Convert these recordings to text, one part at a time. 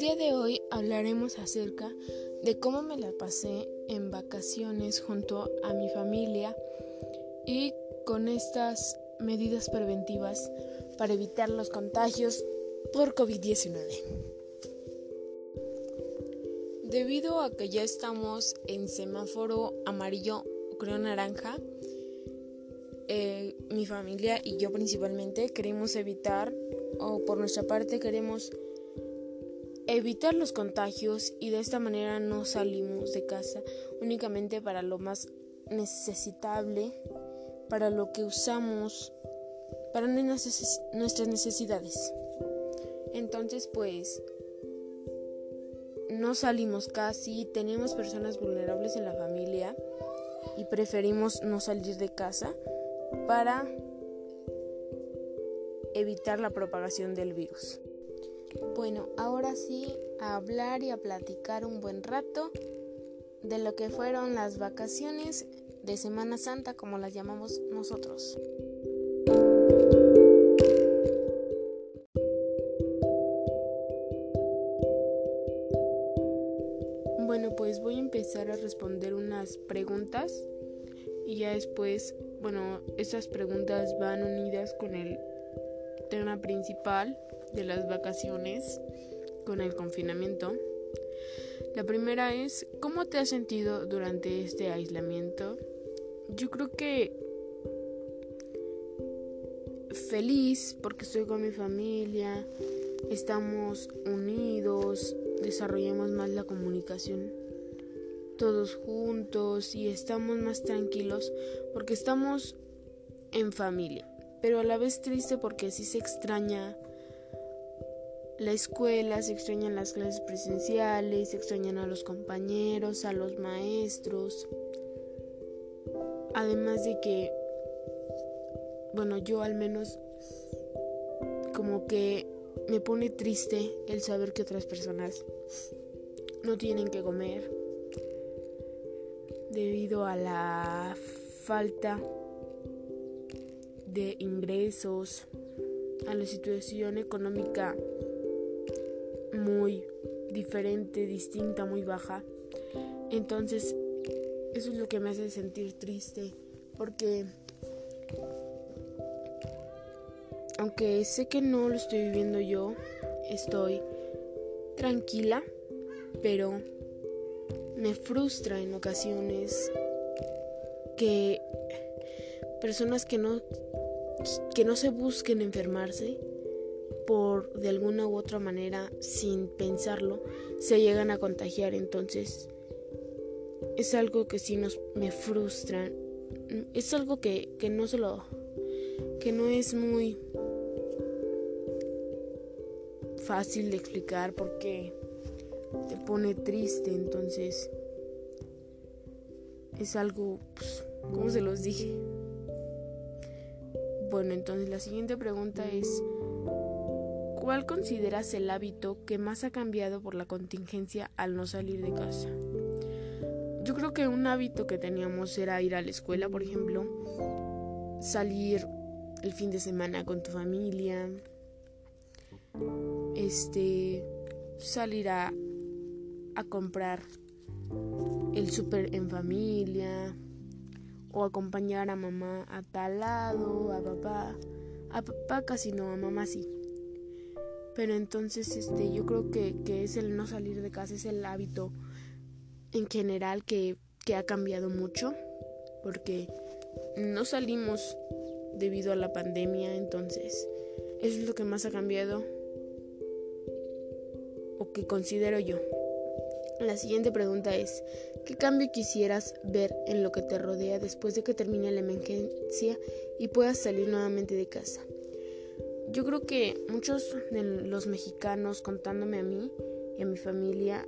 día de hoy hablaremos acerca de cómo me la pasé en vacaciones junto a mi familia y con estas medidas preventivas para evitar los contagios por COVID-19. Debido a que ya estamos en semáforo amarillo, creo naranja, eh, mi familia y yo principalmente queremos evitar, o por nuestra parte queremos evitar los contagios y de esta manera no salimos de casa únicamente para lo más necesitable, para lo que usamos, para nuestras necesidades. Entonces pues no salimos casi, tenemos personas vulnerables en la familia y preferimos no salir de casa para evitar la propagación del virus. Bueno, ahora sí, a hablar y a platicar un buen rato de lo que fueron las vacaciones de Semana Santa, como las llamamos nosotros. Bueno, pues voy a empezar a responder unas preguntas y ya después, bueno, estas preguntas van unidas con el tema principal de las vacaciones con el confinamiento. La primera es, ¿cómo te has sentido durante este aislamiento? Yo creo que feliz porque estoy con mi familia, estamos unidos, desarrollamos más la comunicación todos juntos y estamos más tranquilos porque estamos en familia, pero a la vez triste porque sí se extraña la escuela, se extrañan las clases presenciales, se extrañan a los compañeros, a los maestros. Además de que, bueno, yo al menos como que me pone triste el saber que otras personas no tienen que comer debido a la falta de ingresos, a la situación económica muy diferente, distinta, muy baja. Entonces, eso es lo que me hace sentir triste, porque aunque sé que no lo estoy viviendo yo, estoy tranquila, pero me frustra en ocasiones que personas que no que no se busquen enfermarse por de alguna u otra manera, sin pensarlo, se llegan a contagiar. Entonces, es algo que sí nos me frustra. Es algo que, que no se lo. que no es muy fácil de explicar porque te pone triste. Entonces, es algo, pues, como se los dije? Bueno, entonces la siguiente pregunta es, ¿Cuál consideras el hábito que más ha cambiado por la contingencia al no salir de casa? Yo creo que un hábito que teníamos era ir a la escuela, por ejemplo, salir el fin de semana con tu familia, este, salir a, a comprar el súper en familia o acompañar a mamá a tal lado, a papá, a papá casi no, a mamá sí. Pero entonces este, yo creo que, es el no salir de casa, es el hábito en general que, que ha cambiado mucho, porque no salimos debido a la pandemia, entonces eso es lo que más ha cambiado o que considero yo. La siguiente pregunta es, ¿qué cambio quisieras ver en lo que te rodea después de que termine la emergencia y puedas salir nuevamente de casa? Yo creo que muchos de los mexicanos, contándome a mí y a mi familia,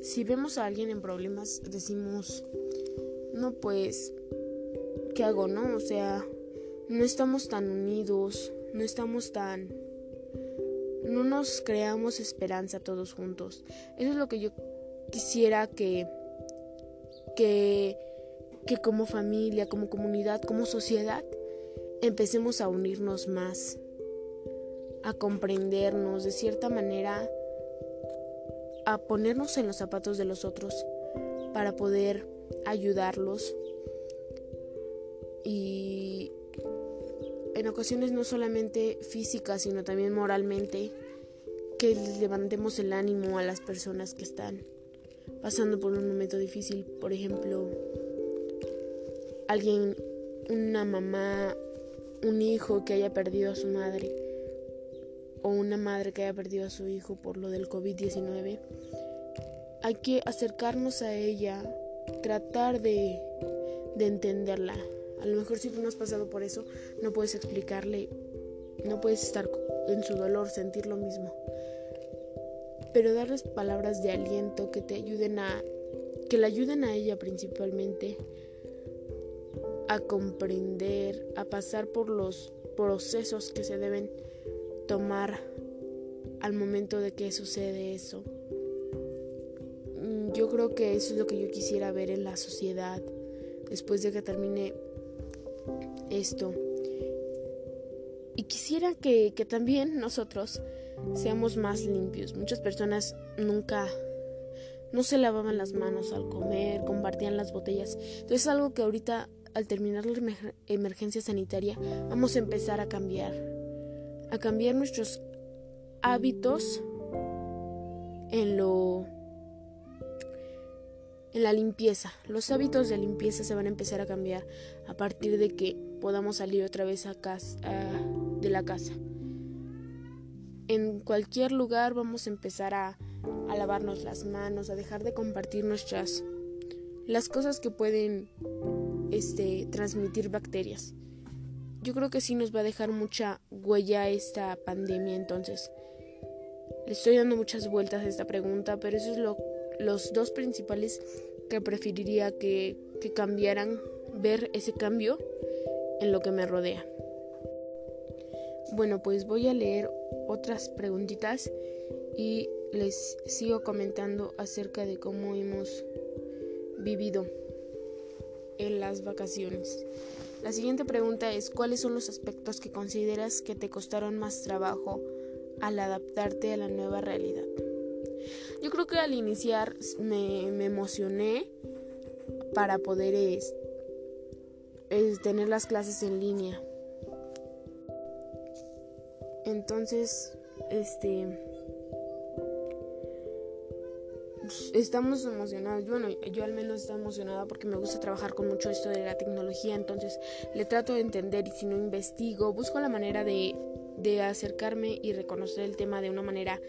si vemos a alguien en problemas, decimos, no pues, ¿qué hago, no? O sea, no estamos tan unidos, no estamos tan... No nos creamos esperanza todos juntos. Eso es lo que yo quisiera que... que... que como familia, como comunidad, como sociedad, empecemos a unirnos más, a comprendernos de cierta manera, a ponernos en los zapatos de los otros para poder ayudarlos. Y en ocasiones no solamente física sino también moralmente que levantemos el ánimo a las personas que están pasando por un momento difícil. Por ejemplo alguien una mamá un hijo que haya perdido a su madre o una madre que haya perdido a su hijo por lo del COVID-19, hay que acercarnos a ella, tratar de, de entenderla. A lo mejor si tú no has pasado por eso, no puedes explicarle, no puedes estar en su dolor, sentir lo mismo. Pero darles palabras de aliento que te ayuden a, que la ayuden a ella principalmente a comprender, a pasar por los procesos que se deben tomar al momento de que sucede eso. Mm, yo creo que eso es lo que yo quisiera ver en la sociedad después de que termine esto. Y quisiera que, que también nosotros seamos más limpios. Muchas personas nunca no se lavaban las manos al comer, compartían las botellas. Entonces es algo que ahorita al terminar la emergencia sanitaria, vamos a empezar a cambiar, a cambiar nuestros hábitos en lo en la limpieza. Los hábitos de limpieza se van a empezar a cambiar a partir de que podamos salir otra vez a casa, de la casa. En cualquier lugar vamos a empezar a, a lavarnos las manos, a dejar de compartir nuestras las cosas que pueden este, transmitir bacterias. Yo creo que sí nos va a dejar mucha huella esta pandemia, entonces le estoy dando muchas vueltas a esta pregunta, pero eso es lo, los dos principales que preferiría que, que cambiaran, ver ese cambio en lo que me rodea. Bueno, pues voy a leer otras preguntitas y les sigo comentando acerca de cómo hemos vivido en las vacaciones. La siguiente pregunta es, ¿cuáles son los aspectos que consideras que te costaron más trabajo al adaptarte a la nueva realidad? Yo creo que al iniciar me, emocioné para poder tener las clases en línea. Entonces, este estamos emocionados. Bueno, yo al menos estoy emocionada porque me gusta trabajar con mucho esto de la tecnología, entonces le trato de entender y si no investigo, busco la manera de, de acercarme y reconocer el tema de una manera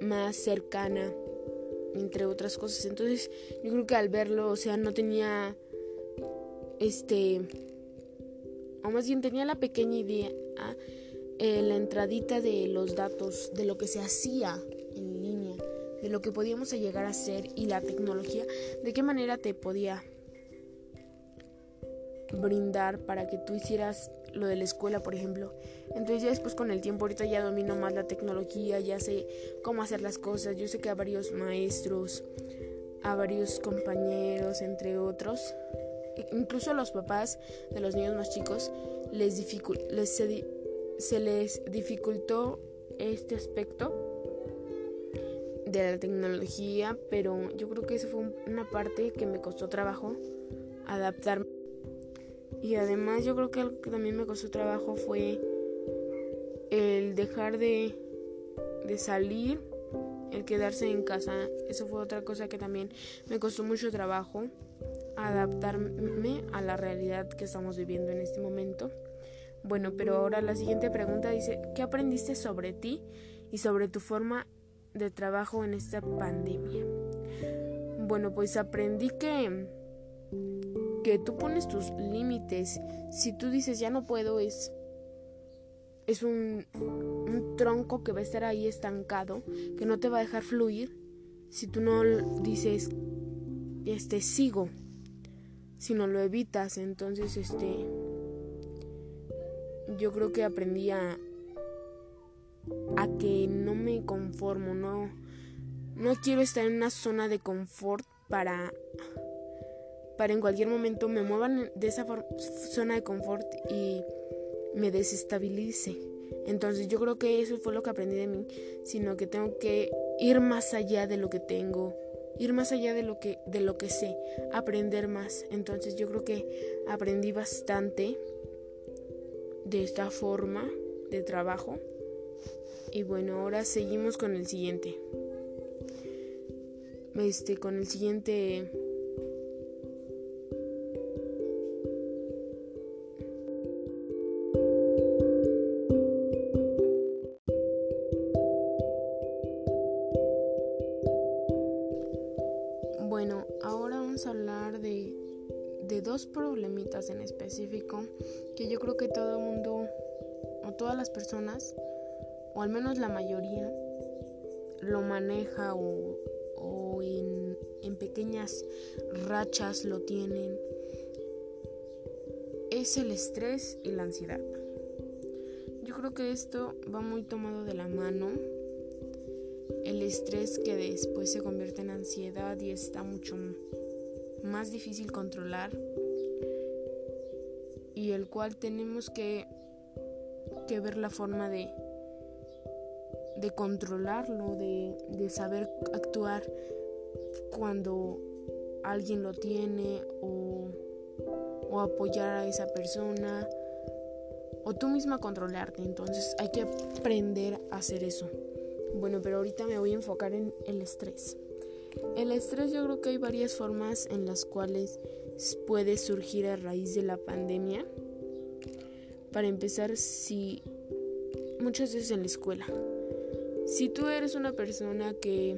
más cercana, entre otras cosas. Entonces yo creo que al verlo, o sea, no tenía este, o más bien tenía la pequeña idea, eh, la entradita de los datos, de lo que se hacía de lo que podíamos llegar a hacer y la tecnología, de qué manera te podía brindar para que tú hicieras lo de la escuela, por ejemplo. Entonces ya después con el tiempo ahorita ya domino más la tecnología, ya sé cómo hacer las cosas. Yo sé que a varios maestros, a varios compañeros, entre otros, incluso a los papás de los niños más chicos, les, les se les dificultó este aspecto de la tecnología, pero yo creo que eso fue una parte que me costó trabajo adaptarme. Y además yo creo que algo que también me costó trabajo fue el dejar de, de salir, el quedarse en casa. Eso fue otra cosa que también me costó mucho trabajo adaptarme a la realidad que estamos viviendo en este momento. Bueno, pero ahora la siguiente pregunta dice, ¿qué aprendiste sobre ti y sobre tu forma de trabajo en esta pandemia? Bueno, pues aprendí que que tú pones tus límites. Si tú dices ya no puedo es es un, tronco que va a estar ahí estancado, que no te va a dejar fluir si tú no dices este sigo, si no lo evitas, entonces este yo creo que aprendí a, a que no me conformo, no, no quiero estar en una zona de confort para, para en cualquier momento me muevan de esa zona de confort y me desestabilice. Entonces yo creo que eso fue lo que aprendí de mí, sino que tengo que ir más allá de lo que tengo, ir más allá de lo que de lo que sé, aprender más. Entonces yo creo que aprendí bastante de esta forma de trabajo. Y bueno, ahora seguimos con el siguiente. Este con el siguiente Bueno, ahora vamos a hablar de, de dos problemitas en específico que yo creo que todo el mundo o todas las personas, o al menos la mayoría, lo maneja o, en, en pequeñas rachas lo tienen. Es el estrés y la ansiedad. Yo creo que esto va muy tomado de la mano el estrés que después se convierte en ansiedad y está mucho más difícil controlar y el cual tenemos que, que ver la forma de, de controlarlo, de, de saber actuar cuando alguien lo tiene o, o apoyar a esa persona o tú misma controlarte. Entonces hay que aprender a hacer eso. Bueno, pero ahorita me voy a enfocar en el estrés. El estrés yo creo que hay varias formas en las cuales puede surgir a raíz de la pandemia. Para empezar, si muchas veces en la escuela. Si tú eres una persona que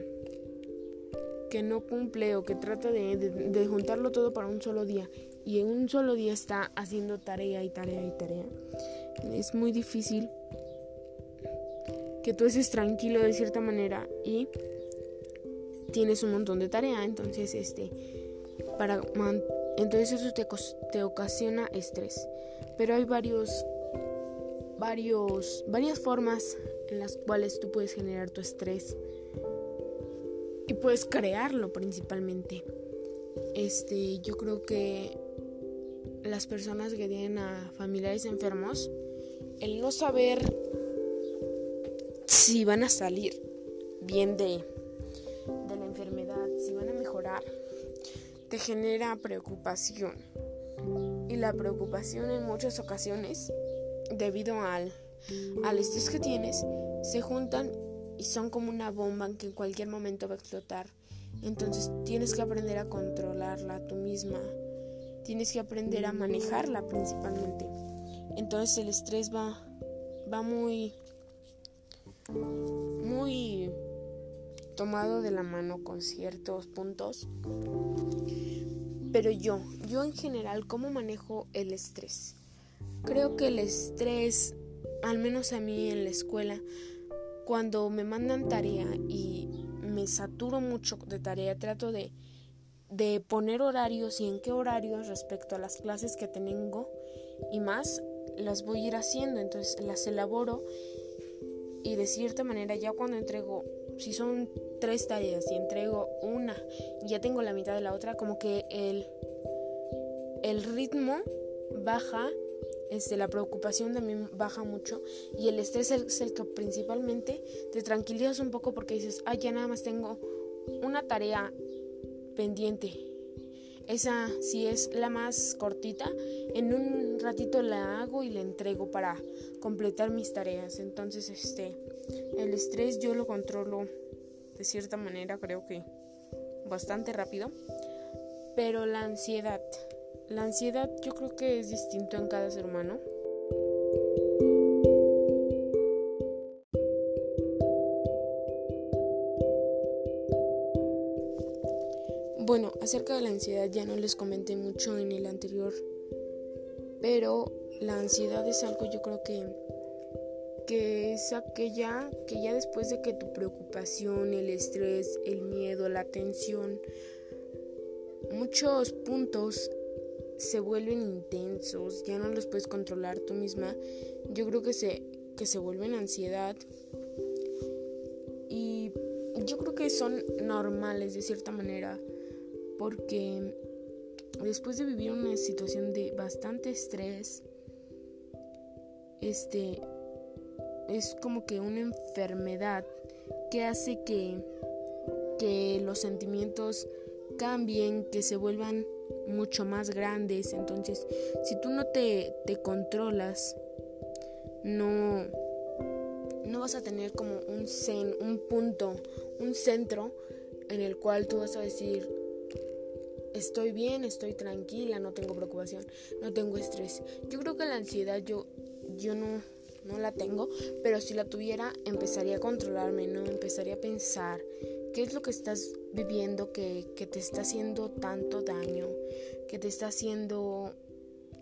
que no cumple o que trata de, de, juntarlo todo para un solo día y en un solo día está haciendo tarea y tarea y tarea, es muy difícil que tú estés tranquilo de cierta manera y tienes un montón de tarea, entonces este para entonces eso te, te ocasiona estrés. Pero hay varios varios varias formas en las cuales tú puedes generar tu estrés y puedes crearlo principalmente. Este, yo creo que las personas que tienen a familiares enfermos, el no saber si van a salir bien de, de la enfermedad, si van a mejorar, te genera preocupación. Y la preocupación en muchas ocasiones, debido al, al estrés que tienes, se juntan y son como una bomba que en cualquier momento va a explotar. Entonces tienes que aprender a controlarla tú misma. Tienes que aprender a manejarla principalmente. Entonces el estrés va, va muy muy tomado de la mano con ciertos puntos. Pero yo, yo en general, ¿cómo manejo el estrés? Creo que el estrés, al menos a mí en la escuela, cuando me mandan tarea y me saturo mucho de tarea, trato de, de poner horarios y en qué horarios respecto a las clases que tengo y más las voy a ir haciendo, entonces las elaboro y de cierta manera ya cuando entrego, si son tres tareas y entrego una y ya tengo la mitad de la otra, como que el, el ritmo baja, este, la preocupación también baja mucho y el estrés es el que principalmente te tranquilizas un poco porque dices, ah, ya nada más tengo una tarea pendiente esa si es la más cortita, en un ratito la hago y la entrego para completar mis tareas. Entonces, este, el estrés yo lo controlo de cierta manera, creo que bastante rápido. Pero la ansiedad, la ansiedad yo creo que es distinto en cada ser humano. Bueno, acerca de la ansiedad ya no les comenté mucho en el anterior, pero la ansiedad es algo yo creo que que es aquella que ya después de que tu preocupación, el estrés, el miedo, la tensión, muchos puntos se vuelven intensos, ya no los puedes controlar tú misma. Yo creo que se que se vuelven ansiedad y yo creo que son normales de cierta manera porque después de vivir una situación de bastante estrés, este es como que una enfermedad que hace que, que los sentimientos cambien, que se vuelvan mucho más grandes. Entonces, si tú no te, te controlas, no, no vas a tener como un zen, un punto, un centro en el cual tú vas a decir, estoy bien, estoy tranquila, no tengo preocupación, no tengo estrés. Yo creo que la ansiedad yo, yo no, no la tengo, pero si la tuviera empezaría a controlarme, ¿no? Empezaría a pensar qué es lo que estás viviendo que, que te está haciendo tanto daño, que te está haciendo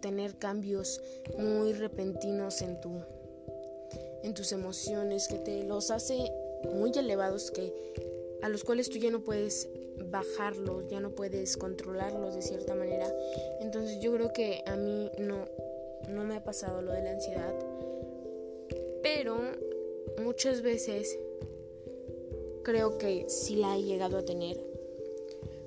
tener cambios muy repentinos en tu en tus emociones, que te los hace muy elevados que a los cuales tú ya no puedes bajarlos, ya no puedes controlarlos de cierta manera. Entonces yo creo que a mí no, no me ha pasado lo de la ansiedad, pero muchas veces creo que sí la he llegado a tener,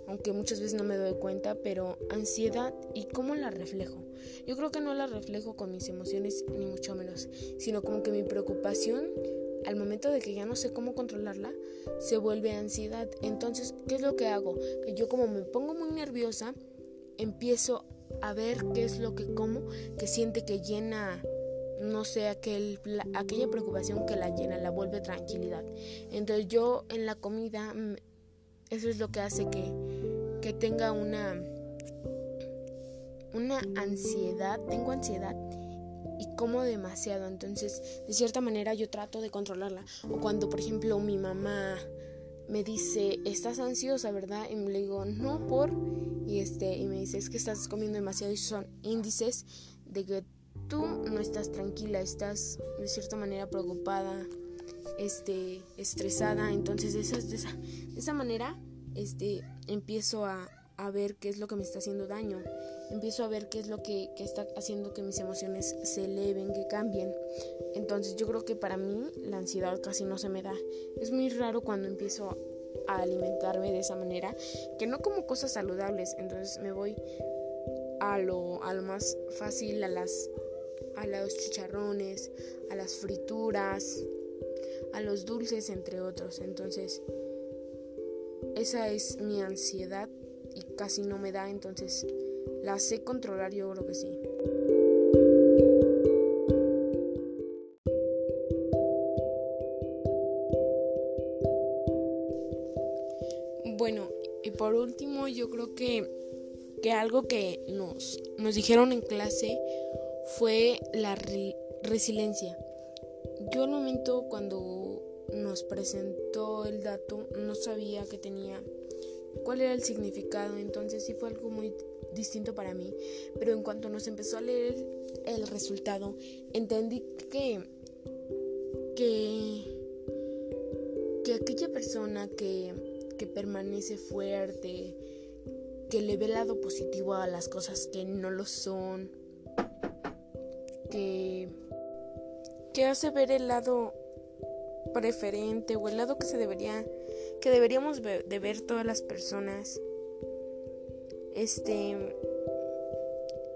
aunque muchas veces no me doy cuenta, pero ansiedad y cómo la reflejo. Yo creo que no la reflejo con mis emociones ni mucho menos, sino como que mi preocupación al momento de que ya no sé cómo controlarla, se vuelve ansiedad. Entonces, ¿qué es lo que hago? Que yo como me pongo muy nerviosa, empiezo a ver qué es lo que como, que siente que llena, no sé, aquel, aquella preocupación que la llena, la vuelve tranquilidad. Entonces yo en la comida, mm, eso es lo que hace que, que tenga una, una ansiedad, tengo ansiedad y como demasiado. Entonces, de cierta manera yo trato de controlarla. O cuando, por ejemplo, mi mamá me dice, "Estás ansiosa, ¿verdad?" y le digo, "No, por." Y este y me dice, "Es que estás comiendo demasiado." Y son índices de que tú no estás tranquila, estás de cierta manera preocupada, este, estresada. Entonces, de esa, de esa, de esa manera este empiezo a a ver qué es lo que me está haciendo daño. Empiezo a ver qué es lo que, está haciendo que mis emociones se eleven, que cambien. Entonces yo creo que para mí la ansiedad casi no se me da. Es muy raro cuando empiezo a alimentarme de esa manera, que no como cosas saludables. Entonces me voy a lo, a lo más fácil, a las a los chicharrones, a las frituras, a los dulces, entre otros. Entonces, esa es mi ansiedad y casi no me da, entonces la sé controlar, yo creo que sí. Bueno, y por último yo creo que, que algo que nos, nos dijeron en clase fue la resiliencia. Yo al momento cuando nos presentó el dato no sabía que tenía cuál era el significado, entonces sí fue algo muy distinto para mí, pero en cuanto nos empezó a leer el, resultado, entendí que, que, que aquella persona que, que permanece fuerte, que le ve el lado positivo a las cosas que no lo son, que, que hace ver el lado preferente o el lado que se debería que deberíamos de ver todas las personas. Este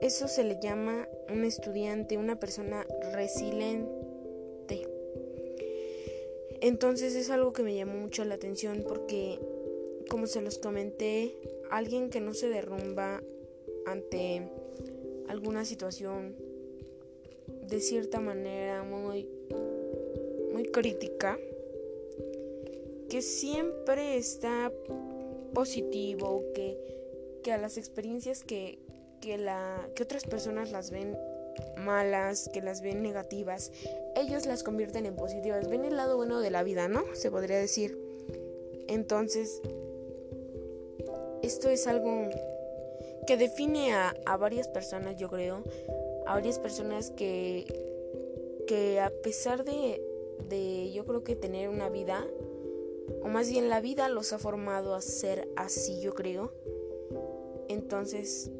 eso se le llama un estudiante, una persona resiliente. Entonces es algo que me llamó mucho la atención porque como se los comenté, alguien que no se derrumba ante alguna situación de cierta manera muy muy crítica que siempre está positivo, que, que a las experiencias que, que, la, que otras personas las ven malas, que las ven negativas, ellos las convierten en positivas. Ven el lado bueno de la vida, ¿no? Se podría decir. Entonces, esto es algo que define a, a varias personas, yo creo. A varias personas que, que a pesar de, de, yo creo que tener una vida o más bien la vida los ha formado a ser así, yo creo. Entonces,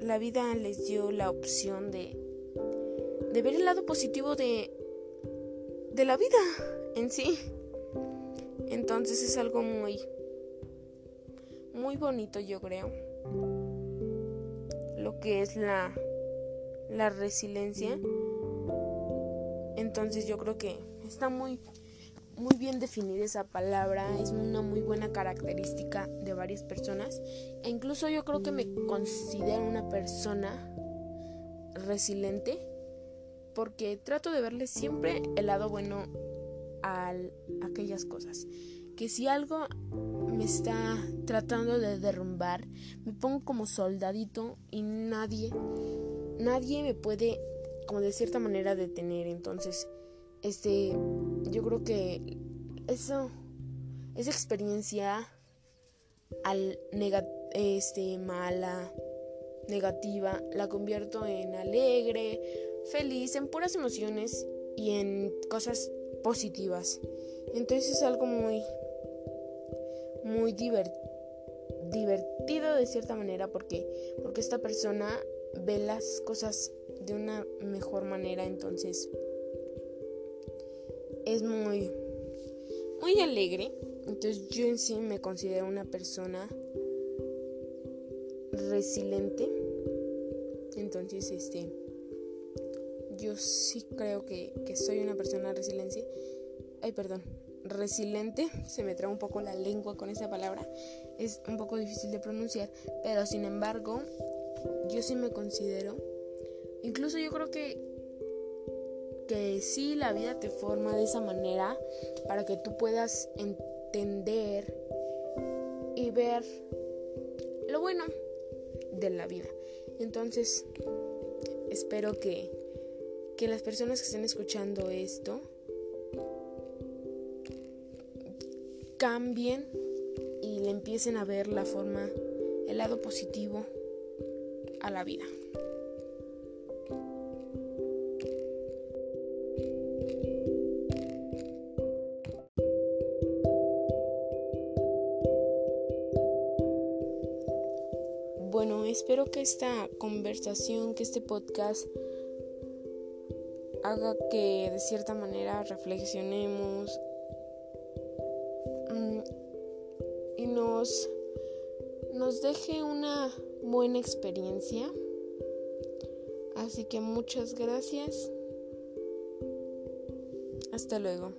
la vida les dio la opción de, de ver el lado positivo de, de la vida en sí. Entonces es algo muy, muy bonito, yo creo. Lo que es la, la resiliencia. Entonces yo creo que está muy muy bien definida esa palabra, es una muy buena característica de varias personas. E incluso yo creo que me considero una persona resiliente porque trato de verle siempre el lado bueno a aquellas cosas. Que si algo me está tratando de derrumbar, me pongo como soldadito y nadie, nadie me puede como de cierta manera detener. Entonces, este, yo creo que eso, esa experiencia al este, mala, negativa, la convierto en alegre, feliz, en puras emociones y en cosas positivas. Entonces es algo muy, muy divertido de cierta manera porque, porque esta persona ve las cosas de una mejor manera. Entonces es muy, muy alegre. Entonces yo en sí me considero una persona resiliente. Entonces, este, yo sí creo que, que soy una persona resiliente. Ay, perdón, resiliente. Se me trae un poco la lengua con esa palabra. Es un poco difícil de pronunciar. Pero sin embargo, yo sí me considero. Incluso yo creo que que sí la vida te forma de esa manera para que tú puedas entender y ver lo bueno de la vida. Entonces, espero que, que las personas que estén escuchando esto cambien y le empiecen a ver la forma, el lado positivo la vida. Bueno, espero que esta conversación, que este podcast haga que de cierta manera reflexionemos mm, y nos deje una buena experiencia. Así que muchas gracias. Hasta luego.